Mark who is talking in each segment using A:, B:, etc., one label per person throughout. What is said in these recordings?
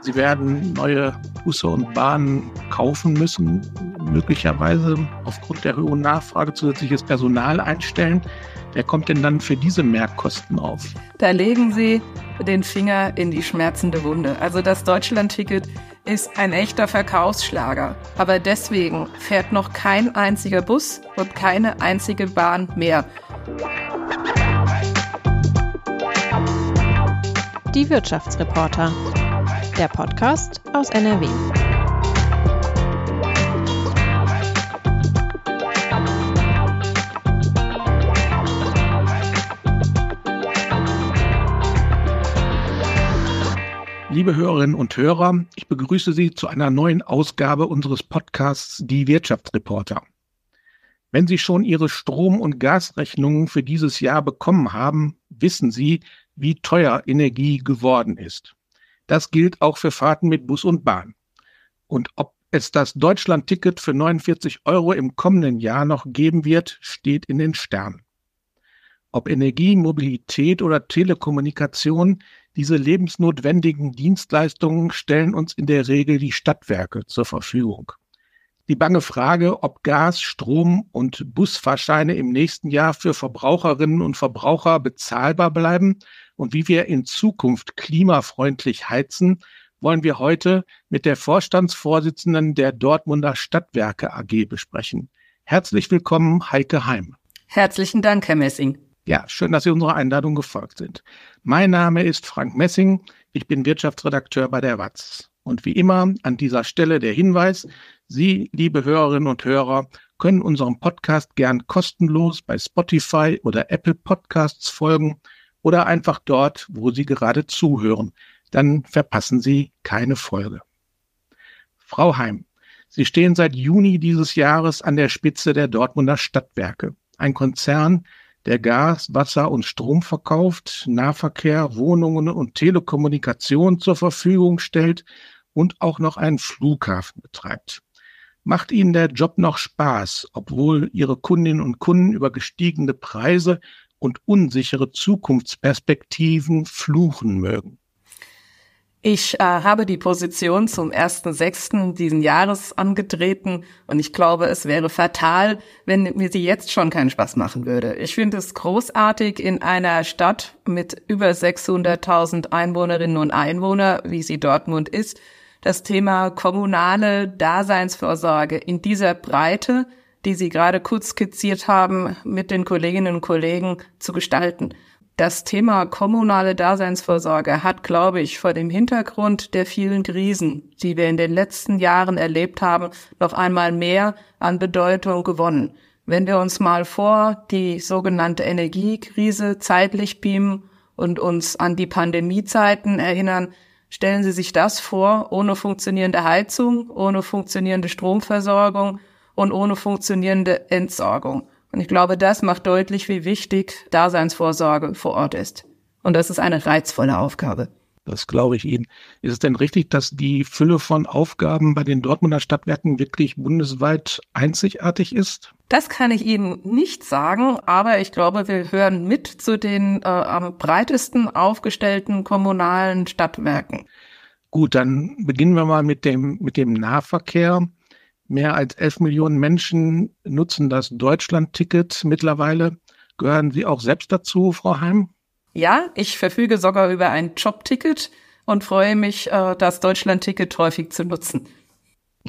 A: Sie werden neue Busse und Bahnen kaufen müssen, möglicherweise aufgrund der hohen Nachfrage zusätzliches Personal einstellen. Wer kommt denn dann für diese Mehrkosten auf?
B: Da legen Sie den Finger in die schmerzende Wunde. Also das Deutschland-Ticket ist ein echter Verkaufsschlager. Aber deswegen fährt noch kein einziger Bus und keine einzige Bahn mehr.
C: Die Wirtschaftsreporter der Podcast aus NRW.
A: Liebe Hörerinnen und Hörer, ich begrüße Sie zu einer neuen Ausgabe unseres Podcasts Die Wirtschaftsreporter. Wenn Sie schon Ihre Strom- und Gasrechnungen für dieses Jahr bekommen haben, wissen Sie, wie teuer Energie geworden ist. Das gilt auch für Fahrten mit Bus und Bahn. Und ob es das Deutschland-Ticket für 49 Euro im kommenden Jahr noch geben wird, steht in den Sternen. Ob Energie, Mobilität oder Telekommunikation, diese lebensnotwendigen Dienstleistungen stellen uns in der Regel die Stadtwerke zur Verfügung. Die bange Frage, ob Gas, Strom und Busfahrscheine im nächsten Jahr für Verbraucherinnen und Verbraucher bezahlbar bleiben und wie wir in Zukunft klimafreundlich heizen, wollen wir heute mit der Vorstandsvorsitzenden der Dortmunder Stadtwerke AG besprechen. Herzlich willkommen, Heike Heim.
B: Herzlichen Dank, Herr Messing.
A: Ja, schön, dass Sie unserer Einladung gefolgt sind. Mein Name ist Frank Messing. Ich bin Wirtschaftsredakteur bei der WAZ. Und wie immer an dieser Stelle der Hinweis, Sie, liebe Hörerinnen und Hörer, können unserem Podcast gern kostenlos bei Spotify oder Apple Podcasts folgen oder einfach dort, wo Sie gerade zuhören. Dann verpassen Sie keine Folge. Frau Heim, Sie stehen seit Juni dieses Jahres an der Spitze der Dortmunder Stadtwerke, ein Konzern, der Gas, Wasser und Strom verkauft, Nahverkehr, Wohnungen und Telekommunikation zur Verfügung stellt und auch noch einen Flughafen betreibt. Macht Ihnen der Job noch Spaß, obwohl Ihre Kundinnen und Kunden über gestiegene Preise und unsichere Zukunftsperspektiven fluchen mögen.
B: Ich äh, habe die Position zum 1.6. diesen Jahres angetreten und ich glaube, es wäre fatal, wenn mir sie jetzt schon keinen Spaß machen würde. Ich finde es großartig in einer Stadt mit über 600.000 Einwohnerinnen und Einwohner, wie sie Dortmund ist, das Thema kommunale Daseinsvorsorge in dieser Breite die Sie gerade kurz skizziert haben, mit den Kolleginnen und Kollegen zu gestalten. Das Thema kommunale Daseinsvorsorge hat, glaube ich, vor dem Hintergrund der vielen Krisen, die wir in den letzten Jahren erlebt haben, noch einmal mehr an Bedeutung gewonnen. Wenn wir uns mal vor die sogenannte Energiekrise zeitlich beamen und uns an die Pandemiezeiten erinnern, stellen Sie sich das vor, ohne funktionierende Heizung, ohne funktionierende Stromversorgung, und ohne funktionierende Entsorgung. Und ich glaube, das macht deutlich, wie wichtig Daseinsvorsorge vor Ort ist. Und das ist eine reizvolle Aufgabe.
A: Das glaube ich Ihnen. Ist es denn richtig, dass die Fülle von Aufgaben bei den Dortmunder Stadtwerken wirklich bundesweit einzigartig ist?
B: Das kann ich Ihnen nicht sagen, aber ich glaube, wir hören mit zu den äh, am breitesten aufgestellten kommunalen Stadtwerken.
A: Gut, dann beginnen wir mal mit dem, mit dem Nahverkehr. Mehr als 11 Millionen Menschen nutzen das Deutschland-Ticket mittlerweile. Gehören Sie auch selbst dazu, Frau Heim?
B: Ja, ich verfüge sogar über ein Jobticket und freue mich, äh, das Deutschland-Ticket häufig zu nutzen.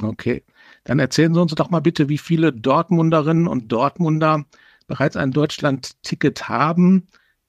A: Okay, dann erzählen Sie uns doch mal bitte, wie viele Dortmunderinnen und Dortmunder bereits ein Deutschland-Ticket haben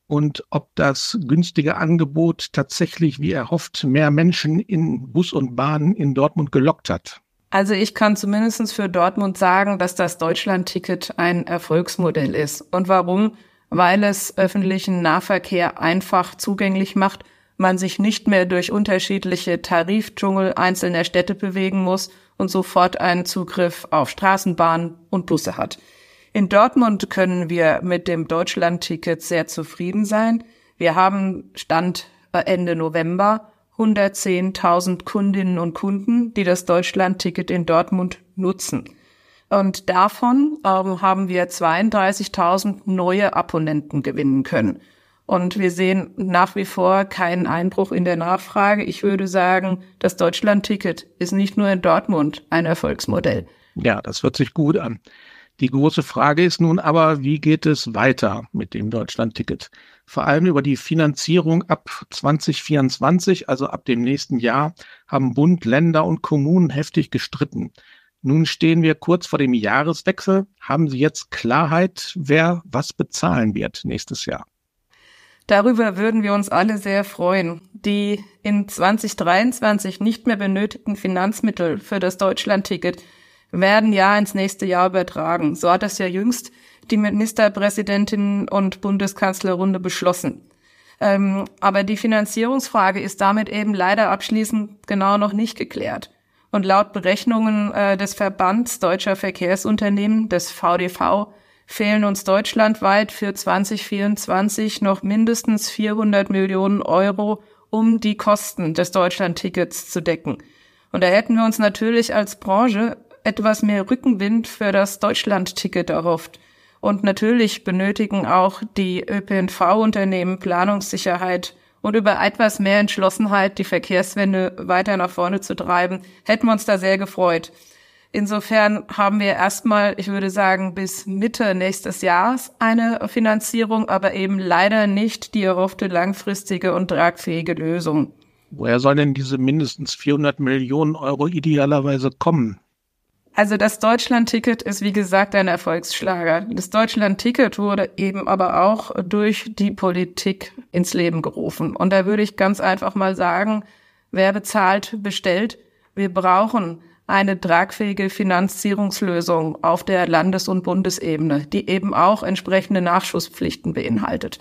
A: und ob das günstige Angebot tatsächlich, wie erhofft, mehr Menschen in Bus und Bahn in Dortmund gelockt hat.
B: Also ich kann zumindest für Dortmund sagen, dass das Deutschland-Ticket ein Erfolgsmodell ist. Und warum? Weil es öffentlichen Nahverkehr einfach zugänglich macht, man sich nicht mehr durch unterschiedliche Tarifdschungel einzelner Städte bewegen muss und sofort einen Zugriff auf Straßenbahnen und Busse hat. In Dortmund können wir mit dem Deutschland-Ticket sehr zufrieden sein. Wir haben Stand Ende November 110.000 Kundinnen und Kunden, die das Deutschland-Ticket in Dortmund nutzen. Und davon ähm, haben wir 32.000 neue Abonnenten gewinnen können. Und wir sehen nach wie vor keinen Einbruch in der Nachfrage. Ich würde sagen, das Deutschland-Ticket ist nicht nur in Dortmund ein Erfolgsmodell.
A: Ja, das hört sich gut an. Die große Frage ist nun aber, wie geht es weiter mit dem Deutschland-Ticket? Vor allem über die Finanzierung ab 2024, also ab dem nächsten Jahr, haben Bund, Länder und Kommunen heftig gestritten. Nun stehen wir kurz vor dem Jahreswechsel. Haben Sie jetzt Klarheit, wer was bezahlen wird nächstes Jahr?
B: Darüber würden wir uns alle sehr freuen. Die in 2023 nicht mehr benötigten Finanzmittel für das Deutschlandticket werden ja ins nächste Jahr übertragen. So hat das ja jüngst die Ministerpräsidentin und Bundeskanzlerrunde beschlossen. Ähm, aber die Finanzierungsfrage ist damit eben leider abschließend genau noch nicht geklärt. Und laut Berechnungen äh, des Verbands Deutscher Verkehrsunternehmen, des VDV, fehlen uns deutschlandweit für 2024 noch mindestens 400 Millionen Euro, um die Kosten des Deutschlandtickets zu decken. Und da hätten wir uns natürlich als Branche etwas mehr Rückenwind für das Deutschlandticket erhofft. Und natürlich benötigen auch die ÖPNV-Unternehmen Planungssicherheit und über etwas mehr Entschlossenheit, die Verkehrswende weiter nach vorne zu treiben, hätten wir uns da sehr gefreut. Insofern haben wir erstmal, ich würde sagen, bis Mitte nächstes Jahres eine Finanzierung, aber eben leider nicht die erhoffte langfristige und tragfähige Lösung.
A: Woher sollen denn diese mindestens 400 Millionen Euro idealerweise kommen?
B: Also das Deutschland-Ticket ist wie gesagt ein Erfolgsschlager. Das Deutschland-Ticket wurde eben aber auch durch die Politik ins Leben gerufen. Und da würde ich ganz einfach mal sagen, wer bezahlt, bestellt. Wir brauchen eine tragfähige Finanzierungslösung auf der Landes- und Bundesebene, die eben auch entsprechende Nachschusspflichten beinhaltet.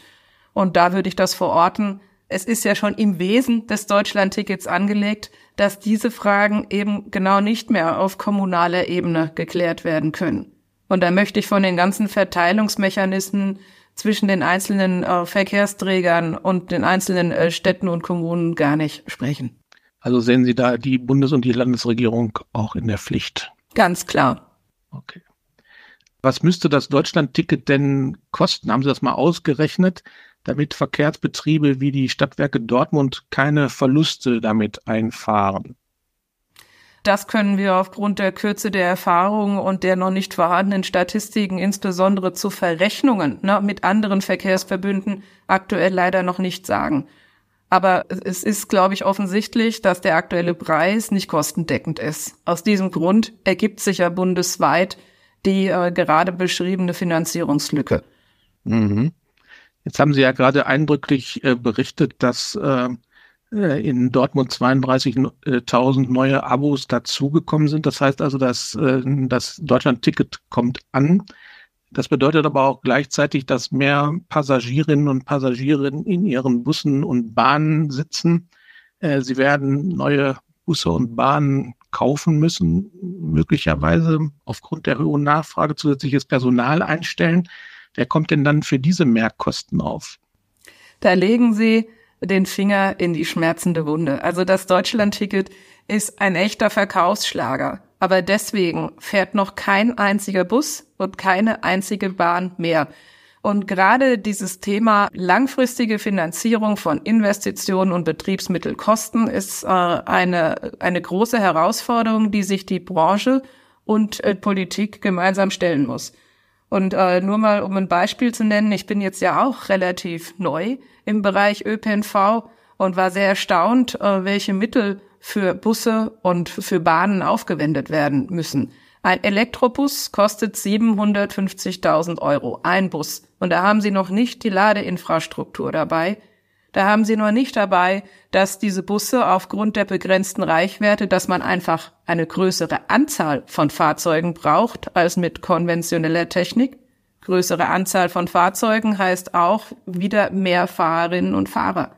B: Und da würde ich das verorten. Es ist ja schon im Wesen des Deutschlandtickets angelegt, dass diese Fragen eben genau nicht mehr auf kommunaler Ebene geklärt werden können. Und da möchte ich von den ganzen Verteilungsmechanismen zwischen den einzelnen äh, Verkehrsträgern und den einzelnen äh, Städten und Kommunen gar nicht sprechen.
A: Also sehen Sie da die Bundes- und die Landesregierung auch in der Pflicht?
B: Ganz klar.
A: Okay. Was müsste das Deutschland-Ticket denn kosten? Haben Sie das mal ausgerechnet, damit Verkehrsbetriebe wie die Stadtwerke Dortmund keine Verluste damit einfahren?
B: Das können wir aufgrund der Kürze der Erfahrungen und der noch nicht vorhandenen Statistiken, insbesondere zu Verrechnungen ne, mit anderen Verkehrsverbünden, aktuell leider noch nicht sagen. Aber es ist, glaube ich, offensichtlich, dass der aktuelle Preis nicht kostendeckend ist. Aus diesem Grund ergibt sich ja bundesweit die äh, gerade beschriebene Finanzierungslücke.
A: Mhm. Jetzt haben Sie ja gerade eindrücklich äh, berichtet, dass äh, äh in Dortmund 32.000 neue Abos dazugekommen sind. Das heißt also, dass äh, das Deutschland-Ticket kommt an. Das bedeutet aber auch gleichzeitig, dass mehr Passagierinnen und Passagiere in ihren Bussen und Bahnen sitzen. Äh, sie werden neue Busse und Bahnen kaufen müssen, möglicherweise aufgrund der hohen Nachfrage zusätzliches Personal einstellen. Wer kommt denn dann für diese Mehrkosten auf?
B: Da legen Sie den Finger in die schmerzende Wunde. Also das Deutschlandticket ist ein echter Verkaufsschlager aber deswegen fährt noch kein einziger Bus und keine einzige Bahn mehr. Und gerade dieses Thema langfristige Finanzierung von Investitionen und Betriebsmittelkosten ist äh, eine, eine große Herausforderung, die sich die Branche und äh, Politik gemeinsam stellen muss. Und äh, nur mal, um ein Beispiel zu nennen, ich bin jetzt ja auch relativ neu im Bereich ÖPNV und war sehr erstaunt, äh, welche Mittel für Busse und für Bahnen aufgewendet werden müssen. Ein Elektrobus kostet 750.000 Euro, ein Bus. Und da haben Sie noch nicht die Ladeinfrastruktur dabei. Da haben Sie noch nicht dabei, dass diese Busse aufgrund der begrenzten Reichweite, dass man einfach eine größere Anzahl von Fahrzeugen braucht als mit konventioneller Technik. Größere Anzahl von Fahrzeugen heißt auch wieder mehr Fahrerinnen und Fahrer.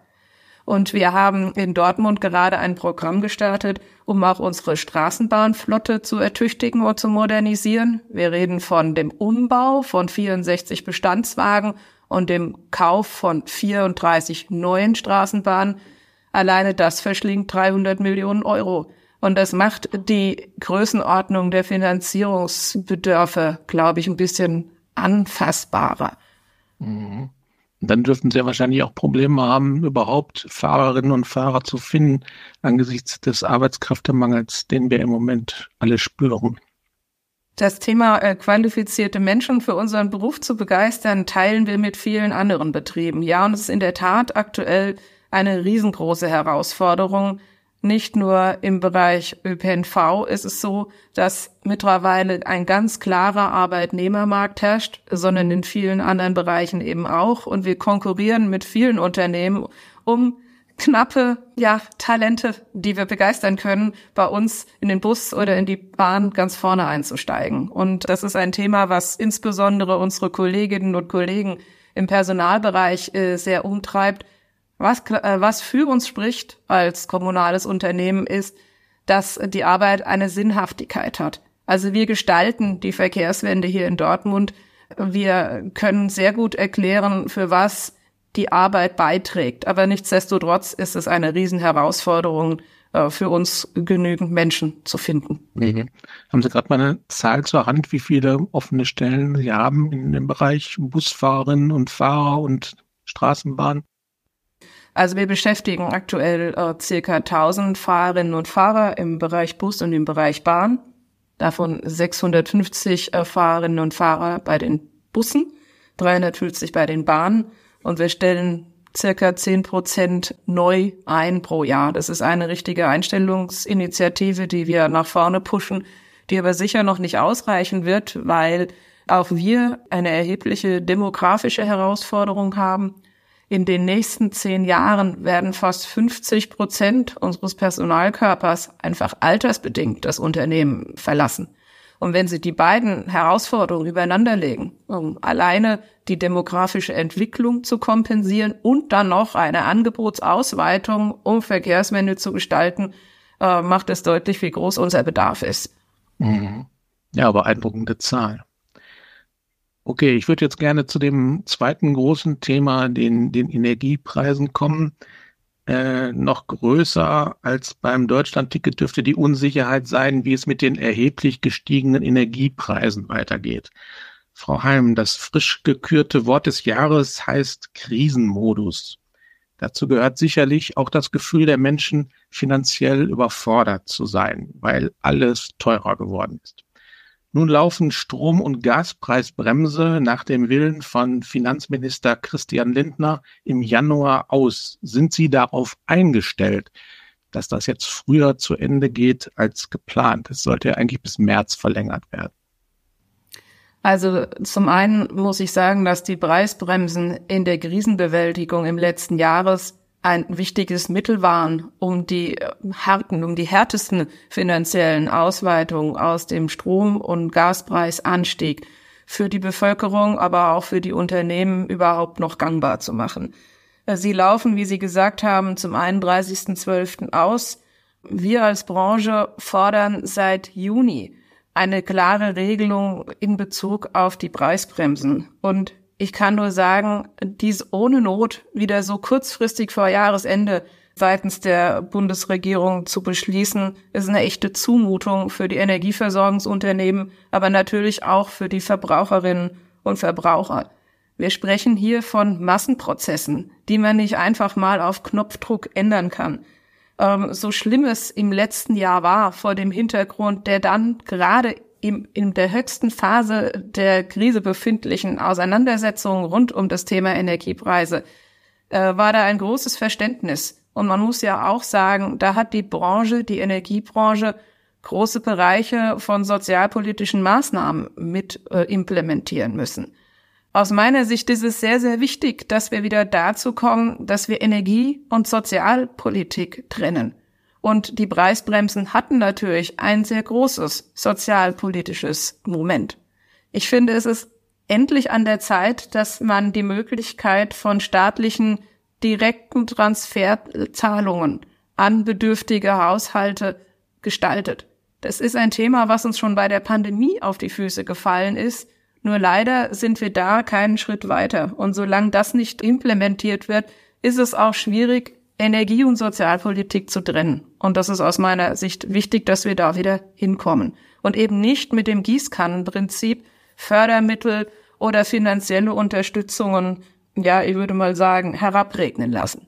B: Und wir haben in Dortmund gerade ein Programm gestartet, um auch unsere Straßenbahnflotte zu ertüchtigen und zu modernisieren. Wir reden von dem Umbau von 64 Bestandswagen und dem Kauf von 34 neuen Straßenbahnen. Alleine das verschlingt 300 Millionen Euro. Und das macht die Größenordnung der Finanzierungsbedürfe, glaube ich, ein bisschen anfassbarer.
A: Mhm. dann dürften sie ja wahrscheinlich auch Probleme haben, überhaupt Fahrerinnen und Fahrer zu finden, angesichts des Arbeitskräftemangels, den wir im Moment alle spüren.
B: Das Thema äh, qualifizierte Menschen für unseren Beruf zu begeistern, teilen wir mit vielen anderen Betrieben. Ja, und es ist in der Tat aktuell eine riesengroße Herausforderung. Nicht nur im Bereich ÖPNV ist es so, dass mittlerweile ein ganz klarer Arbeitnehmermarkt herrscht, sondern in vielen anderen Bereichen eben auch. Und wir konkurrieren mit vielen Unternehmen um knappe, ja, Talente, die wir begeistern können, bei uns in den Bus oder in die Bahn ganz vorne einzusteigen. Und das ist ein Thema, was insbesondere unsere Kolleginnen und Kollegen im Personalbereich äh, sehr umtreibt. Was, äh, was für uns spricht als kommunales Unternehmen ist, dass die Arbeit eine Sinnhaftigkeit hat. Also wir gestalten die Verkehrswende hier in Dortmund. Wir können sehr gut erklären, für was die Arbeit beiträgt. Aber nichtsdestotrotz ist es eine Riesenherausforderung äh, für uns, genügend Menschen zu finden.
A: Mhm. Haben Sie gerade mal eine Zahl zur Hand, wie viele offene Stellen Sie haben in dem Bereich Busfahrerinnen und Fahrer und Straßenbahn?
B: Also wir beschäftigen aktuell äh, circa 1000 Fahrerinnen und Fahrer im Bereich Bus und im Bereich Bahn. Davon 650 äh, Fahrerinnen und Fahrer bei den Bussen, 350 bei den Bahnen und wir stellen circa zehn Prozent neu ein pro Jahr. Das ist eine richtige Einstellungsinitiative, die wir nach vorne pushen, die aber sicher noch nicht ausreichen wird, weil auch wir eine erhebliche demografische Herausforderung haben. In den nächsten zehn Jahren werden fast 50 Prozent unseres Personalkörpers einfach altersbedingt das Unternehmen verlassen. Und wenn Sie die beiden Herausforderungen übereinander legen, um alleine die demografische Entwicklung zu kompensieren und dann noch eine Angebotsausweitung, um Verkehrswende zu gestalten, äh, macht es deutlich, wie groß unser Bedarf ist.
A: Mhm. Ja, beeindruckende Zahl. Okay, ich würde jetzt gerne zu dem zweiten großen Thema, den, den Energiepreisen kommen. Äh, noch größer als beim Deutschland-Ticket dürfte die Unsicherheit sein, wie es mit den erheblich gestiegenen Energiepreisen weitergeht. Frau Heim, das frisch gekürte Wort des Jahres heißt Krisenmodus. Dazu gehört sicherlich auch das Gefühl der Menschen, finanziell überfordert zu sein, weil alles teurer geworden ist. Nun laufen Strom- und Gaspreisbremse nach dem Willen von Finanzminister Christian Lindner im Januar aus. Sind Sie darauf eingestellt, dass das jetzt früher zu Ende geht als geplant? Es sollte ja eigentlich bis März verlängert werden.
B: Also zum einen muss ich sagen, dass die Preisbremsen in der Krisenbewältigung im letzten Jahres ein wichtiges Mittel waren, um die äh, harten, um die härtesten finanziellen Ausweitungen aus dem Strom- und Gaspreisanstieg für die Bevölkerung, aber auch für die Unternehmen überhaupt noch gangbar zu machen. Äh, sie laufen, wie Sie gesagt haben, zum 31.12. aus. Wir als Branche fordern seit Juni eine klare Regelung in Bezug auf die Preisbremsen. Und ich kann nur sagen, dies ohne Not wieder so kurzfristig vor Jahresende seitens der Bundesregierung zu beschließen, ist eine echte Zumutung für die Energieversorgungsunternehmen, aber natürlich auch für die Verbraucherinnen und Verbraucher. Wir sprechen hier von Massenprozessen, die man nicht einfach mal auf Knopfdruck ändern kann. Ähm, so schlimm es im letzten Jahr war, vor dem Hintergrund der dann gerade im, in der höchsten Phase der Krise befindlichen Auseinandersetzungen rund um das Thema Energiepreise äh, war da ein großes Verständnis. Und man muss ja auch sagen, da hat die Branche, die Energiebranche, große Bereiche von sozialpolitischen Maßnahmen mit äh, implementieren müssen. Aus meiner Sicht ist es sehr, sehr wichtig, dass wir wieder dazu kommen, dass wir Energie- und Sozialpolitik trennen. Und die Preisbremsen hatten natürlich ein sehr großes sozialpolitisches Moment. Ich finde, es ist endlich an der Zeit, dass man die Möglichkeit von staatlichen direkten Transferzahlungen an bedürftige Haushalte gestaltet. Das ist ein Thema, was uns schon bei der Pandemie auf die Füße gefallen ist. Nur leider sind wir da keinen Schritt weiter. Und solange das nicht implementiert wird, ist es auch schwierig, Energie- und Sozialpolitik zu trennen. Und das ist aus meiner Sicht wichtig, dass wir da wieder hinkommen. Und eben nicht mit dem Gießkannenprinzip Fördermittel oder finanzielle Unterstützungen ja, ich würde mal sagen, herabregnen lassen.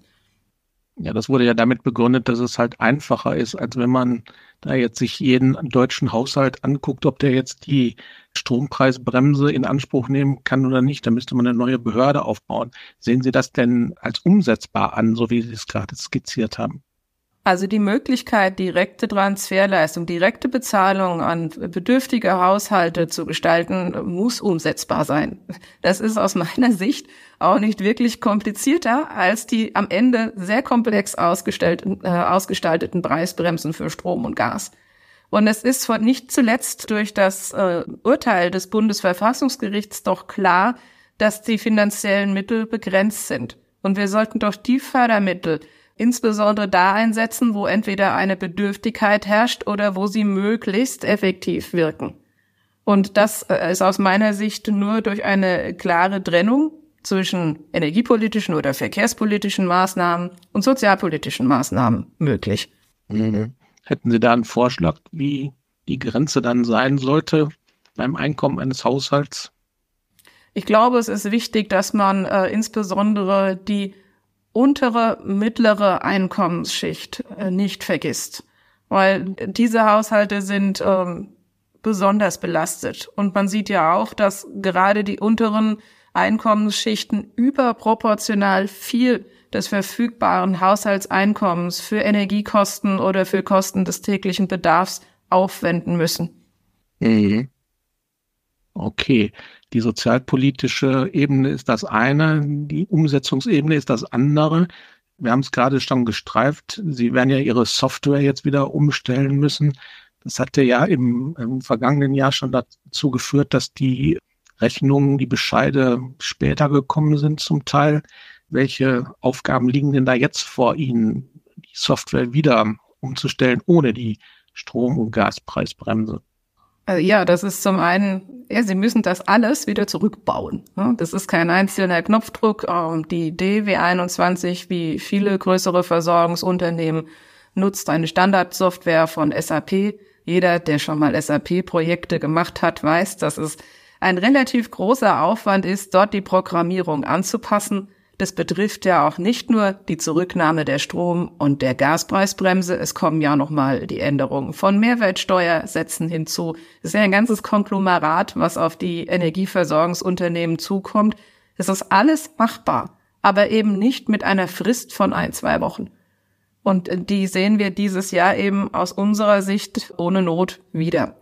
A: Ja, das wurde ja damit begründet, dass es halt einfacher ist, als wenn man da jetzt sich jeden deutschen Haushalt anguckt, ob der jetzt die Strompreisbremse in Anspruch nehmen kann oder nicht. Da müsste man eine neue Behörde aufbauen. Sehen Sie das denn als umsetzbar an, so wie Sie es gerade skizziert haben?
B: Also die Möglichkeit, direkte Transferleistung, direkte Bezahlung an bedürftige Haushalte zu gestalten, muss umsetzbar sein. Das ist aus meiner Sicht auch nicht wirklich komplizierter als die am Ende sehr komplex ausgestalteten, äh, ausgestalteten Preisbremsen für Strom und Gas. Und es ist nicht zuletzt durch das äh, Urteil des Bundesverfassungsgerichts doch klar, dass die finanziellen Mittel begrenzt sind. Und wir sollten doch die Fördermittel, insbesondere da einsetzen, wo entweder eine Bedürftigkeit herrscht oder wo sie möglichst effektiv wirken. Und das äh, ist aus meiner Sicht nur durch eine klare Trennung zwischen energiepolitischen oder verkehrspolitischen Maßnahmen und sozialpolitischen Maßnahmen möglich.
A: Hätten Sie da einen Vorschlag, wie die Grenze dann sein sollte beim Einkommen eines Haushalts?
B: Ich glaube, es ist wichtig, dass man äh, insbesondere die untere, mittlere Einkommensschicht äh, nicht vergisst. Weil diese Haushalte sind ähm, besonders belastet. Und man sieht ja auch, dass gerade die unteren Einkommensschichten überproportional viel des verfügbaren Haushaltseinkommens für Energiekosten oder für Kosten des täglichen Bedarfs aufwenden müssen.
A: Mhm. Okay, die sozialpolitische Ebene ist das eine, die Umsetzungsebene ist das andere. Wir haben es gerade schon gestreift. Sie werden ja Ihre Software jetzt wieder umstellen müssen. Das hatte ja im, im vergangenen Jahr schon dazu geführt, dass die Rechnungen, die Bescheide später gekommen sind zum Teil. Welche Aufgaben liegen denn da jetzt vor Ihnen, die Software wieder umzustellen ohne die Strom- und Gaspreisbremse?
B: Also ja, das ist zum einen, ja, sie müssen das alles wieder zurückbauen. Ne? Das ist kein einzelner Knopfdruck. Ähm, die DW21, wie viele größere Versorgungsunternehmen, nutzt eine Standardsoftware von SAP. Jeder, der schon mal SAP-Projekte gemacht hat, weiß, dass es ein relativ großer Aufwand ist, dort die Programmierung anzupassen. Das betrifft ja auch nicht nur die Zurücknahme der Strom- und der Gaspreisbremse. Es kommen ja nochmal die Änderungen von Mehrwertsteuersätzen hinzu. Es ist ja ein ganzes Konglomerat, was auf die Energieversorgungsunternehmen zukommt. Es ist alles machbar, aber eben nicht mit einer Frist von ein, zwei Wochen. Und die sehen wir dieses Jahr eben aus unserer Sicht ohne Not wieder.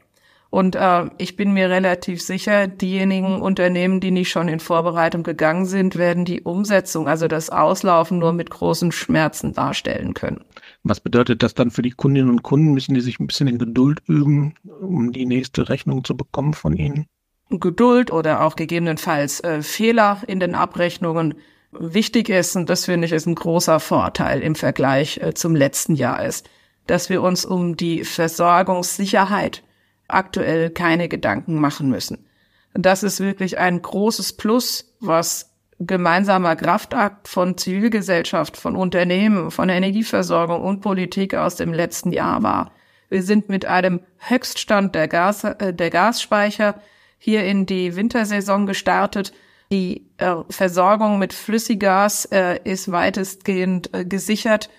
B: Und äh, ich bin mir relativ sicher, diejenigen Unternehmen, die nicht schon in Vorbereitung gegangen sind, werden die Umsetzung, also das Auslaufen nur mit großen Schmerzen darstellen können.
A: Was bedeutet das dann für die Kundinnen und Kunden? Müssen die sich ein bisschen in Geduld üben, um die nächste Rechnung zu bekommen von Ihnen?
B: Geduld oder auch gegebenenfalls äh, Fehler in den Abrechnungen wichtig ist, und das finde ich ist ein großer Vorteil im Vergleich äh, zum letzten Jahr ist, dass wir uns um die Versorgungssicherheit aktuell keine Gedanken machen müssen. Das ist wirklich ein großes Plus, was gemeinsamer Kraftakt von Zivilgesellschaft, von Unternehmen, von Energieversorgung und Politik aus dem letzten Jahr war. Wir sind mit einem Höchststand der, Gas, äh, der Gasspeicher hier in die Wintersaison gestartet. Die äh, Versorgung mit Flüssiggas äh, ist weitestgehend äh, gesichert.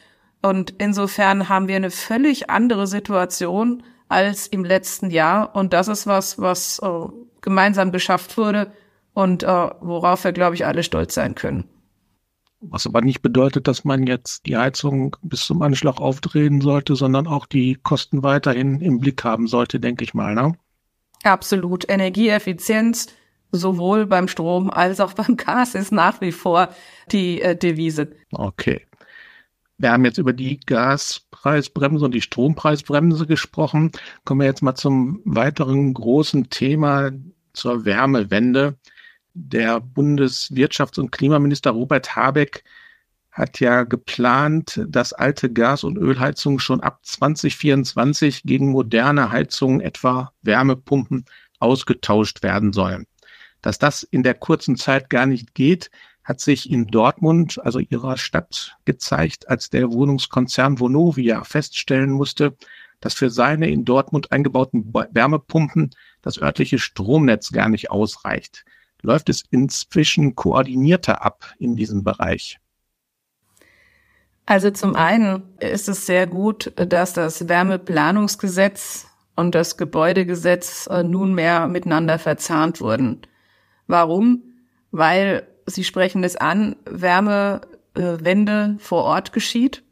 B: Und insofern haben wir eine völlig andere Situation als im letzten Jahr. Und das ist was, was äh, gemeinsam geschafft wurde und äh, worauf wir, glaube ich, alle stolz sein können.
A: Was aber nicht bedeutet, dass man jetzt die Heizung bis zum Anschlag aufdrehen sollte, sondern auch die Kosten weiterhin im Blick haben sollte, denke ich mal. Ne?
B: Absolut. Energieeffizienz sowohl beim Strom als auch beim Gas ist nach wie vor die äh, Devise.
A: Okay. Wir haben jetzt über die Gaspreisbremse und die Strompreisbremse gesprochen. Kommen wir jetzt mal zum weiteren großen Thema zur Wärmewende. Der Bundeswirtschafts- und Klimaminister Robert Habeck hat ja geplant, dass alte Gas- und Ölheizungen schon ab 2024 gegen moderne Heizungen, etwa Wärmepumpen, ausgetauscht werden sollen. Dass das in der kurzen Zeit gar nicht geht, hat sich in Dortmund, also ihrer Stadt, gezeigt, als der Wohnungskonzern Vonovia feststellen musste, dass für seine in Dortmund eingebauten Wärmepumpen das örtliche Stromnetz gar nicht ausreicht. läuft es inzwischen koordinierter ab in diesem Bereich?
B: Also zum einen ist es sehr gut, dass das Wärmeplanungsgesetz und das Gebäudegesetz äh, nunmehr miteinander verzahnt wurden. Warum? Weil Sie sprechen es an, Wärmewende vor Ort geschieht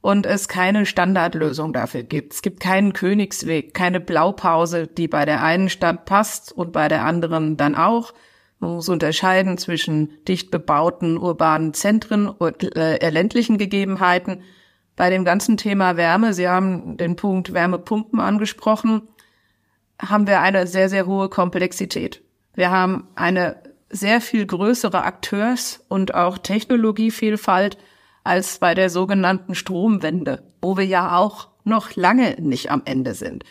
B: und es keine Standardlösung dafür gibt. Es gibt keinen Königsweg, keine Blaupause, die bei der einen Stadt passt und bei der anderen dann auch. Man muss unterscheiden zwischen dicht bebauten urbanen Zentren und äh, ländlichen Gegebenheiten. Bei dem ganzen Thema Wärme, Sie haben den Punkt Wärmepumpen angesprochen, haben wir eine sehr, sehr hohe Komplexität. Wir haben eine sehr viel größere Akteurs- und auch Technologievielfalt als bei der sogenannten Stromwende, wo wir ja auch noch lange nicht am Ende sind.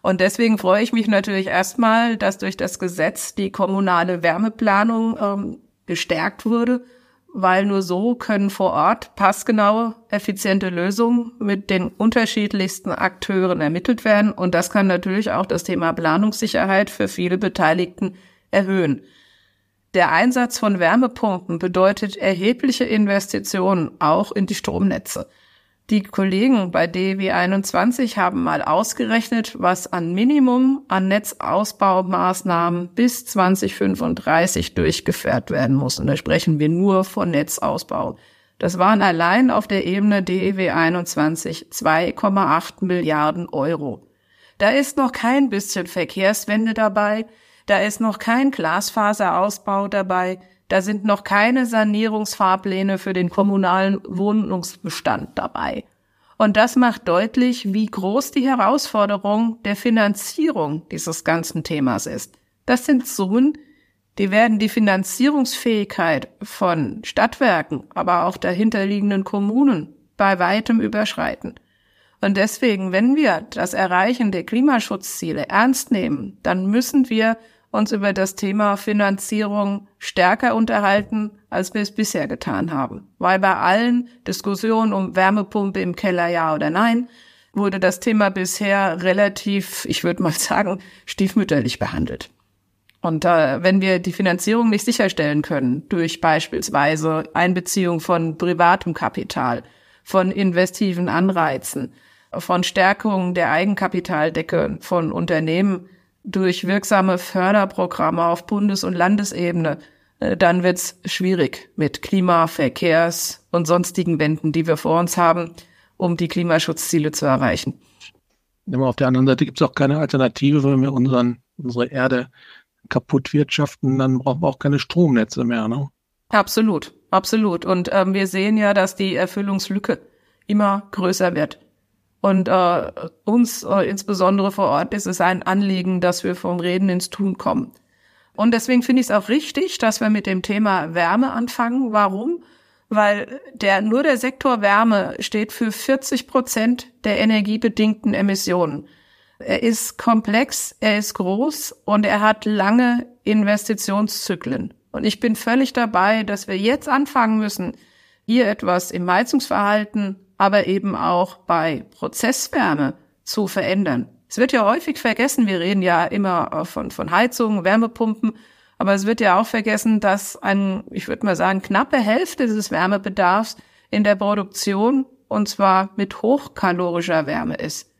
B: Und deswegen freue ich mich natürlich erstmal, dass durch das Gesetz die kommunale Wärmeplanung ähm, gestärkt wurde, weil nur so können vor Ort passgenaue, effiziente Lösungen mit den unterschiedlichsten Akteuren ermittelt werden. Und das kann natürlich auch das Thema Planungssicherheit für viele Beteiligten erhöhen. Der Einsatz von Wärmepumpen bedeutet erhebliche Investitionen auch in die Stromnetze. Die Kollegen bei DW 21 haben mal ausgerechnet, was an Minimum an Netzausbaumaßnahmen bis 2035 durchgeführt werden muss. Und da sprechen wir nur von Netzausbau. Das waren allein auf der Ebene DEW 21 2,8 Milliarden Euro. Da ist noch kein bisschen Verkehrswende dabei. Da ist noch kein Glasfaserausbau dabei. Da sind noch keine Sanierungsfahrpläne für den kommunalen Wohnungsbestand dabei. Und das macht deutlich, wie groß die Herausforderung der Finanzierung dieses ganzen Themas ist. Das sind Summen, die werden die Finanzierungsfähigkeit von Stadtwerken, aber auch dahinterliegenden Kommunen bei weitem überschreiten. Und deswegen, wenn wir das Erreichen der Klimaschutzziele ernst nehmen, dann müssen wir uns über das Thema Finanzierung stärker unterhalten, als wir es bisher getan haben. Weil bei allen Diskussionen um Wärmepumpe im Keller ja oder nein, wurde das Thema bisher relativ, ich würde mal sagen, stiefmütterlich behandelt. Und äh, wenn wir die Finanzierung nicht sicherstellen können durch beispielsweise Einbeziehung von privatem Kapital, von investiven Anreizen, von Stärkung der Eigenkapitaldecke von Unternehmen, durch wirksame Förderprogramme auf Bundes- und Landesebene, äh, dann wird's schwierig mit Klima-, Verkehrs- und sonstigen Wänden, die wir vor uns haben, um die Klimaschutzziele zu erreichen.
A: Aber auf der anderen Seite gibt's auch keine Alternative, wenn wir unseren, unsere Erde kaputt wirtschaften, dann brauchen wir auch keine Stromnetze mehr. Ne?
B: Absolut, absolut. Und ähm, wir sehen ja, dass die Erfüllungslücke immer größer wird. Und äh, uns äh, insbesondere vor Ort ist es ein Anliegen, dass wir vom Reden ins Tun kommen. Und deswegen finde ich es auch richtig, dass wir mit dem Thema Wärme anfangen. Warum? Weil der, nur der Sektor Wärme steht für 40 Prozent der energiebedingten Emissionen. Er ist komplex, er ist groß und er hat lange Investitionszyklen. Und ich bin völlig dabei, dass wir jetzt anfangen müssen, hier etwas im Heizungsverhalten aber eben auch bei Prozesswärme zu verändern. Es wird ja häufig vergessen, wir reden ja immer von, von Heizungen, Wärmepumpen, aber es wird ja auch vergessen, dass ein, ich würde mal sagen, knappe Hälfte des Wärmebedarfs in der Produktion und zwar mit hochkalorischer Wärme ist.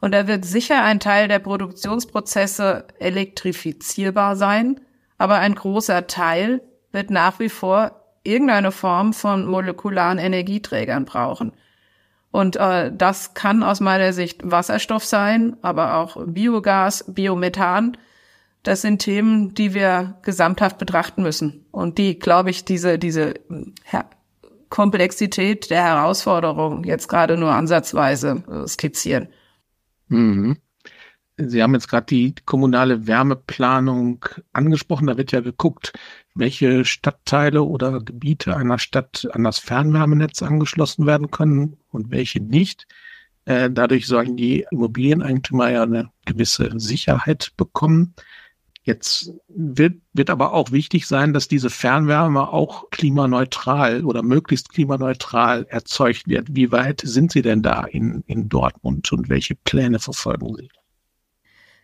B: Und da wird sicher ein Teil der Produktionsprozesse elektrifizierbar sein, aber ein großer Teil wird nach wie vor irgendeine Form von molekularen Energieträgern brauchen. Und äh, das kann aus meiner Sicht Wasserstoff sein, aber auch Biogas, Biomethan. Das sind Themen, die wir gesamthaft betrachten müssen und die, glaube ich, diese diese Her Komplexität der Herausforderung jetzt gerade nur ansatzweise äh, skizzieren.
A: Mhm. Sie haben jetzt gerade die kommunale Wärmeplanung angesprochen. Da wird ja geguckt, welche Stadtteile oder Gebiete einer Stadt an das Fernwärmenetz angeschlossen werden können und welche nicht. Äh, dadurch sollen die Immobilieneigentümer ja eine gewisse Sicherheit bekommen. Jetzt wird, wird aber auch wichtig sein, dass diese Fernwärme auch klimaneutral oder möglichst klimaneutral erzeugt wird. Wie weit sind Sie denn da in, in Dortmund und welche Pläne verfolgen Sie?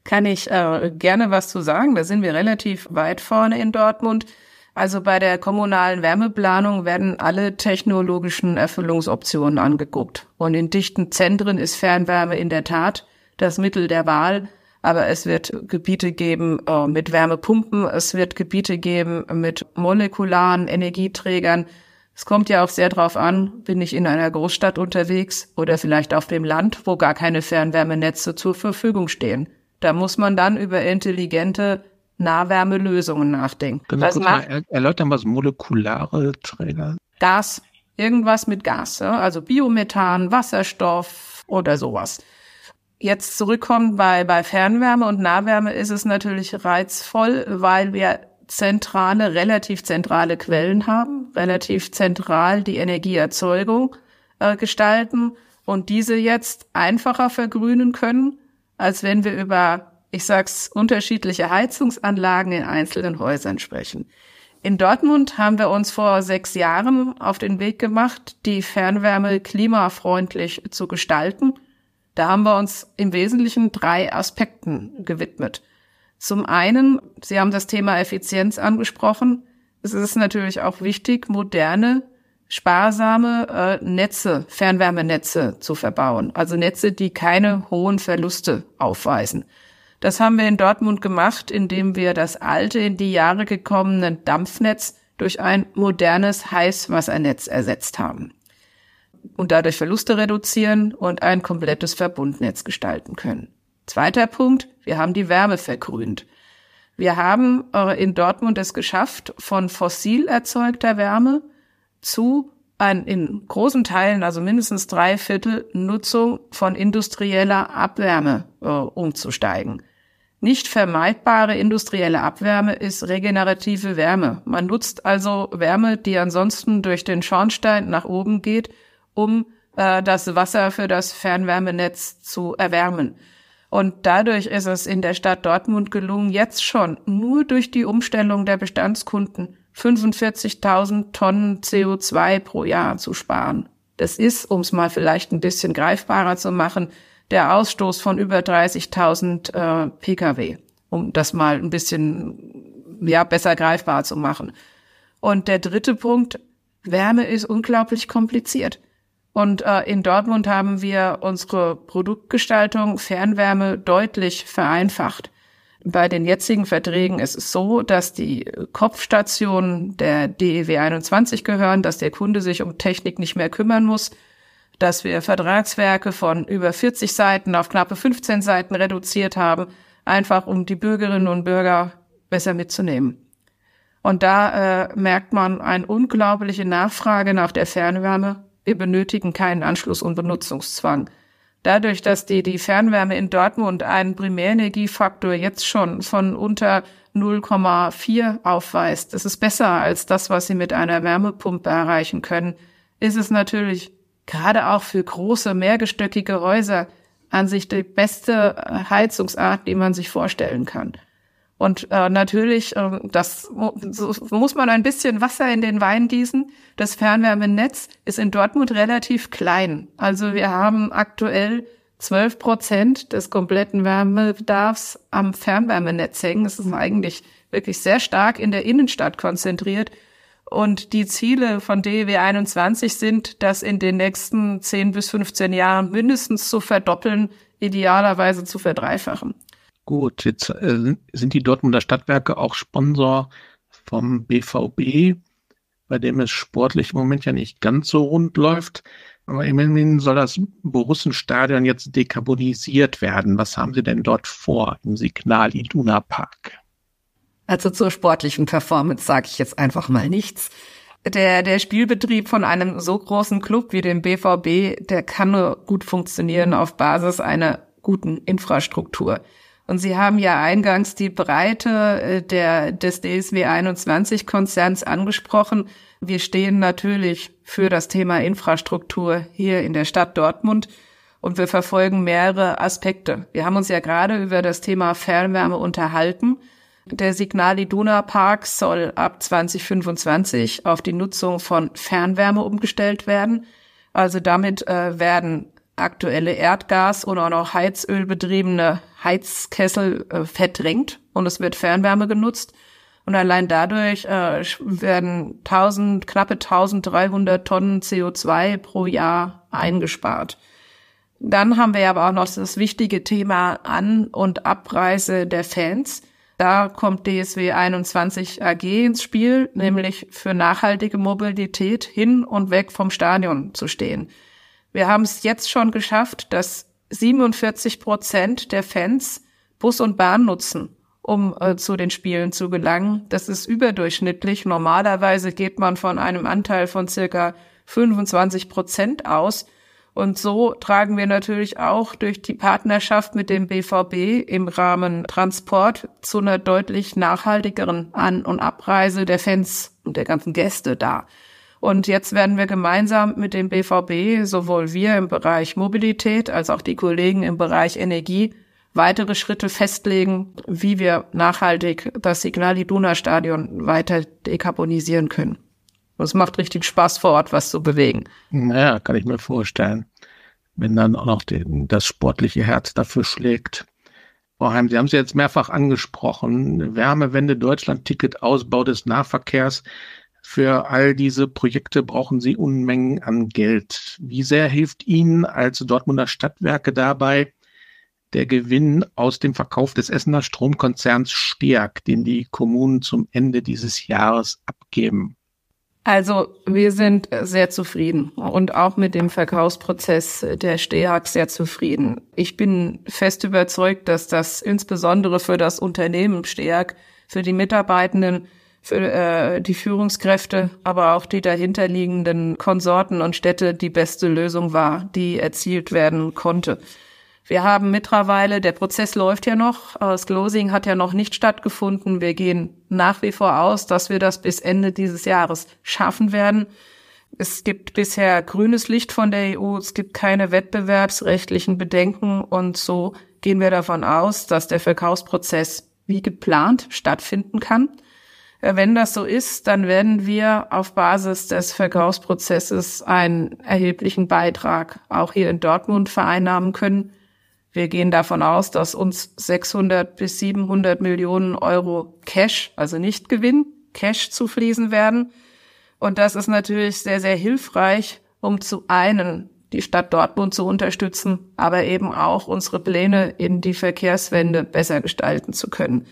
B: Kann ich äh, gerne was zu sagen. Da sind wir relativ weit vorne in Dortmund. Also bei der kommunalen Wärmeplanung werden alle technologischen Erfüllungsoptionen angeguckt. Und in dichten Zentren ist Fernwärme in der Tat das Mittel der Wahl. Aber es wird Gebiete geben äh, mit Wärmepumpen, es wird Gebiete geben mit molekularen Energieträgern. Es kommt ja auch sehr drauf an, bin ich in einer Großstadt unterwegs oder vielleicht auf dem Land, wo gar keine Fernwärmenetze zur Verfügung stehen. Da muss man dann über intelligente Nahwärmelösungen nachdenken.
A: Können Sie kurz mal erläutern, was molekulare Träger?
B: Gas, irgendwas mit Gas, also Biomethan, Wasserstoff oder sowas. Jetzt zurückkommen bei, bei Fernwärme und Nahwärme ist es natürlich reizvoll, weil wir zentrale, relativ zentrale Quellen haben, relativ zentral die Energieerzeugung äh, gestalten und diese jetzt einfacher vergrünen können, als wenn wir über, ich sag's, unterschiedliche Heizungsanlagen in einzelnen Häusern sprechen. In Dortmund haben wir uns vor sechs Jahren auf den Weg gemacht, die Fernwärme klimafreundlich zu gestalten da haben wir uns im Wesentlichen drei Aspekten gewidmet. Zum einen, Sie haben das Thema Effizienz angesprochen. Es ist natürlich auch wichtig, moderne, sparsame äh, Netze, Fernwärmenetze zu verbauen. Also Netze, die keine hohen Verluste aufweisen. Das haben wir in Dortmund gemacht, indem wir das alte, in die Jahre gekommene Dampfnetz durch ein modernes Heißwassernetz ersetzt haben und dadurch Verluste reduzieren und ein komplettes Verbundnetz gestalten können. Zweiter Punkt, wir haben die Wärme vergrünt. Wir haben äh, in Dortmund es geschafft, von fossil erzeugter Wärme zu in großen Teilen, also mindestens drei Viertel Nutzung von industrieller Abwärme äh, umzusteigen. Nicht vermeidbare industrielle Abwärme ist regenerative Wärme. Man nutzt also Wärme, die ansonsten durch den Schornstein nach oben geht um äh, das Wasser für das Fernwärmenetz zu erwärmen. Und dadurch ist es in der Stadt Dortmund gelungen, jetzt schon nur durch die Umstellung der Bestandskunden 45.000 Tonnen CO2 pro Jahr zu sparen. Das ist, um es mal vielleicht ein bisschen greifbarer zu machen, der Ausstoß von über 30.000 äh, Pkw, um das mal ein bisschen ja besser greifbar zu machen. Und der dritte Punkt, Wärme ist unglaublich kompliziert. Und äh, in Dortmund haben wir unsere Produktgestaltung Fernwärme deutlich vereinfacht. Bei den jetzigen Verträgen ist es so, dass die Kopfstationen der DEW 21 gehören, dass der Kunde sich um Technik nicht mehr kümmern muss, dass wir Vertragswerke von über 40 Seiten auf knappe 15 Seiten reduziert haben, einfach um die Bürgerinnen und Bürger besser mitzunehmen. Und da äh, merkt man eine unglaubliche Nachfrage nach der Fernwärme wir benötigen keinen Anschluss- und Benutzungszwang. Dadurch, dass die, die Fernwärme in Dortmund einen Primärenergiefaktor jetzt schon von unter 0,4 aufweist, das ist besser als das, was Sie mit einer Wärmepumpe erreichen können, ist es natürlich gerade auch für große, mehrgestöckige Häuser an sich die beste Heizungsart, die man sich vorstellen kann. Und äh, natürlich, äh, das so muss man ein bisschen Wasser in den Wein gießen. Das Fernwärmenetz ist in Dortmund relativ klein. Also wir haben aktuell 12 Prozent des kompletten Wärmebedarfs am Fernwärmenetz hängen. Es ist eigentlich wirklich sehr stark in der Innenstadt konzentriert. Und die Ziele von DEW 21 sind, das in den nächsten 10 bis 15 Jahren mindestens zu verdoppeln, idealerweise zu verdreifachen.
A: Gut, jetzt äh, sind die Dortmunder Stadtwerke auch Sponsor vom BVB, bei dem es sportlich im Moment ja nicht ganz so rund läuft. Aber immerhin soll das Borussenstadion jetzt dekarbonisiert werden. Was haben Sie denn dort vor im Signal Iduna Park?
B: Also zur sportlichen Performance sage ich jetzt einfach mal nichts. Der, der Spielbetrieb von einem so großen Club wie dem BVB, der kann nur gut funktionieren auf Basis einer guten Infrastruktur. Und Sie haben ja eingangs die Breite äh, der, des DSW 21 Konzerns angesprochen. Wir stehen natürlich für das Thema Infrastruktur hier in der Stadt Dortmund und wir verfolgen mehrere Aspekte. Wir haben uns ja gerade über das Thema Fernwärme unterhalten. Der Signal Iduna Park soll ab 2025 auf die Nutzung von Fernwärme umgestellt werden. Also damit äh, werden aktuelle Erdgas oder auch noch Heizölbetriebene Heizkessel äh, verdrängt und es wird Fernwärme genutzt. Und allein dadurch äh, werden 1000, knappe 1300 Tonnen CO2 pro Jahr eingespart. Dann haben wir aber auch noch das wichtige Thema An- und Abreise der Fans. Da kommt DSW 21 AG ins Spiel, nämlich für nachhaltige Mobilität hin und weg vom Stadion zu stehen. Wir haben es jetzt schon geschafft, dass 47 Prozent der Fans Bus und Bahn nutzen um äh, zu den Spielen zu gelangen. Das ist überdurchschnittlich. Normalerweise geht man von einem Anteil von circa 25 Prozent aus. Und so tragen wir natürlich auch durch die Partnerschaft mit dem BVB im Rahmen Transport zu einer deutlich nachhaltigeren An- und Abreise der Fans und der ganzen Gäste da. Und jetzt werden wir gemeinsam mit dem BVB, sowohl wir im Bereich Mobilität als auch die Kollegen im Bereich Energie, weitere Schritte festlegen, wie wir nachhaltig das Signal Iduna Stadion weiter dekarbonisieren können. Und es macht richtig Spaß vor Ort, was zu bewegen.
A: Naja, kann ich mir vorstellen. Wenn dann auch noch den, das sportliche Herz dafür schlägt. Frau Heim, Sie haben es jetzt mehrfach angesprochen. Wärmewende, Deutschland-Ticket, Ausbau des Nahverkehrs. Für all diese Projekte brauchen Sie Unmengen an Geld. Wie sehr hilft Ihnen als Dortmunder Stadtwerke dabei, der Gewinn aus dem Verkauf des Essener Stromkonzerns Steag, den die Kommunen zum Ende dieses Jahres abgeben?
B: Also wir sind sehr zufrieden und auch mit dem Verkaufsprozess der STEAG sehr zufrieden. Ich bin fest überzeugt, dass das insbesondere für das Unternehmen STEAG, für die Mitarbeitenden, für äh, die Führungskräfte, aber auch die dahinterliegenden Konsorten und Städte die beste Lösung war, die erzielt werden konnte. Wir haben mittlerweile, der Prozess läuft ja noch, das Closing hat ja noch nicht stattgefunden. Wir gehen nach wie vor aus, dass wir das bis Ende dieses Jahres schaffen werden. Es gibt bisher grünes Licht von der EU, es gibt keine wettbewerbsrechtlichen Bedenken und so gehen wir davon aus, dass der Verkaufsprozess wie geplant stattfinden kann. Äh, wenn das so ist, dann werden wir auf Basis des Verkaufsprozesses einen erheblichen Beitrag auch hier in Dortmund vereinnahmen können. Wir gehen davon aus, dass uns 600 bis 700 Millionen Euro Cash, also nicht Gewinn, Cash zufließen werden. Und das ist natürlich sehr, sehr hilfreich, um zu einen die Stadt Dortmund zu unterstützen, aber eben auch unsere Pläne in die Verkehrswende besser gestalten zu können.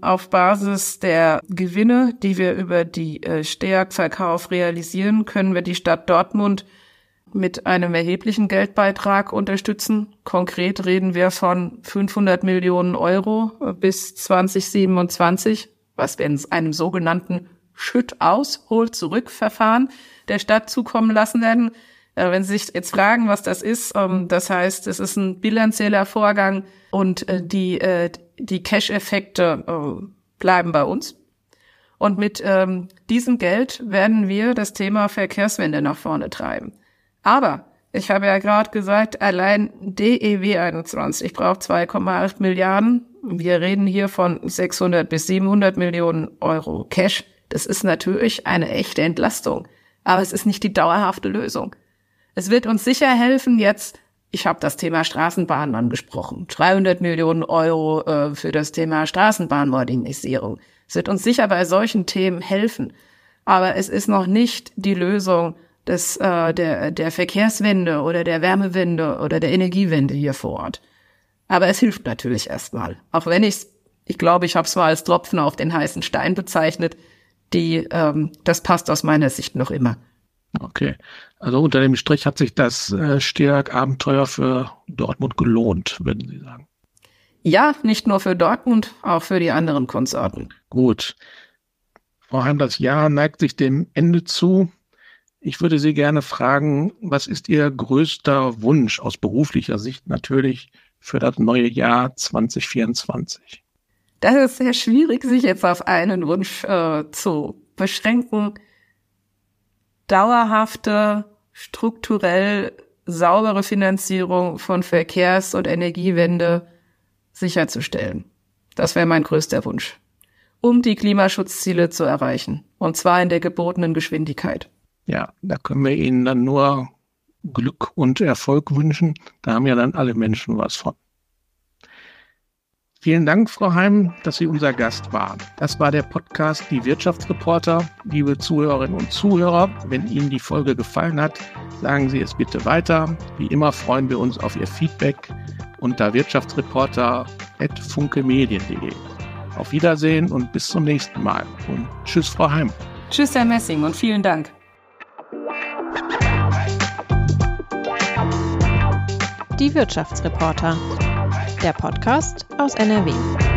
B: Auf Basis der Gewinne, die wir über die äh, Steag-Verkauf realisieren, können wir die Stadt Dortmund mit einem erheblichen Geldbeitrag unterstützen. Konkret reden wir von 500 Millionen Euro bis 2027, was wir in einem sogenannten Schütt-aus, Hol-zurück-Verfahren der Stadt zukommen lassen werden. Äh, wenn Sie sich jetzt fragen, was das ist, ähm, das heißt, es ist ein bilanzieller Vorgang und äh, die, äh, die Cash-Effekte bleiben bei uns. Und mit ähm, diesem Geld werden wir das Thema Verkehrswende nach vorne treiben. Aber ich habe ja gerade gesagt, allein DEW 21 braucht 2,8 Milliarden. Wir reden hier von 600 bis 700 Millionen Euro Cash. Das ist natürlich eine echte Entlastung, aber es ist nicht die dauerhafte Lösung. Es wird uns sicher helfen, jetzt, ich habe das Thema Straßenbahnen angesprochen, 300 Millionen Euro äh, für das Thema Straßenbahnmodernisierung. Es wird uns sicher bei solchen Themen helfen, aber es ist noch nicht die Lösung, des, äh, der, der Verkehrswende oder der Wärmewende oder der Energiewende hier vor Ort. Aber es hilft natürlich erstmal. Auch wenn ich ich glaube, ich habe es mal als Tropfen auf den heißen Stein bezeichnet, die, ähm, das passt aus meiner Sicht noch immer.
A: Okay. Also unter dem Strich hat sich das äh, Stärk-Abenteuer für Dortmund gelohnt, würden Sie sagen.
B: Ja, nicht nur für Dortmund, auch für die anderen Konsorten.
A: Gut. Frau Heim, das Jahr neigt sich dem Ende zu. Ich würde Sie gerne fragen, was ist Ihr größter Wunsch aus beruflicher Sicht natürlich für das neue Jahr 2024?
B: Das ist sehr schwierig, sich jetzt auf einen Wunsch äh, zu beschränken. Dauerhafte, strukturell saubere Finanzierung von Verkehrs- und Energiewende sicherzustellen. Das wäre mein größter Wunsch, um die Klimaschutzziele zu erreichen, und zwar in der gebotenen Geschwindigkeit.
A: Ja, da können wir Ihnen dann nur Glück und Erfolg wünschen. Da haben ja dann alle Menschen was von. Vielen Dank, Frau Heim, dass Sie unser Gast waren. Das war der Podcast Die Wirtschaftsreporter. Liebe Zuhörerinnen und Zuhörer, wenn Ihnen die Folge gefallen hat, sagen Sie es bitte weiter. Wie immer freuen wir uns auf Ihr Feedback unter wirtschaftsreporter.funkemedien.de. Auf Wiedersehen und bis zum nächsten Mal. Und tschüss, Frau Heim.
B: Tschüss, Herr Messing, und vielen Dank.
C: Die Wirtschaftsreporter. Der Podcast aus NRW.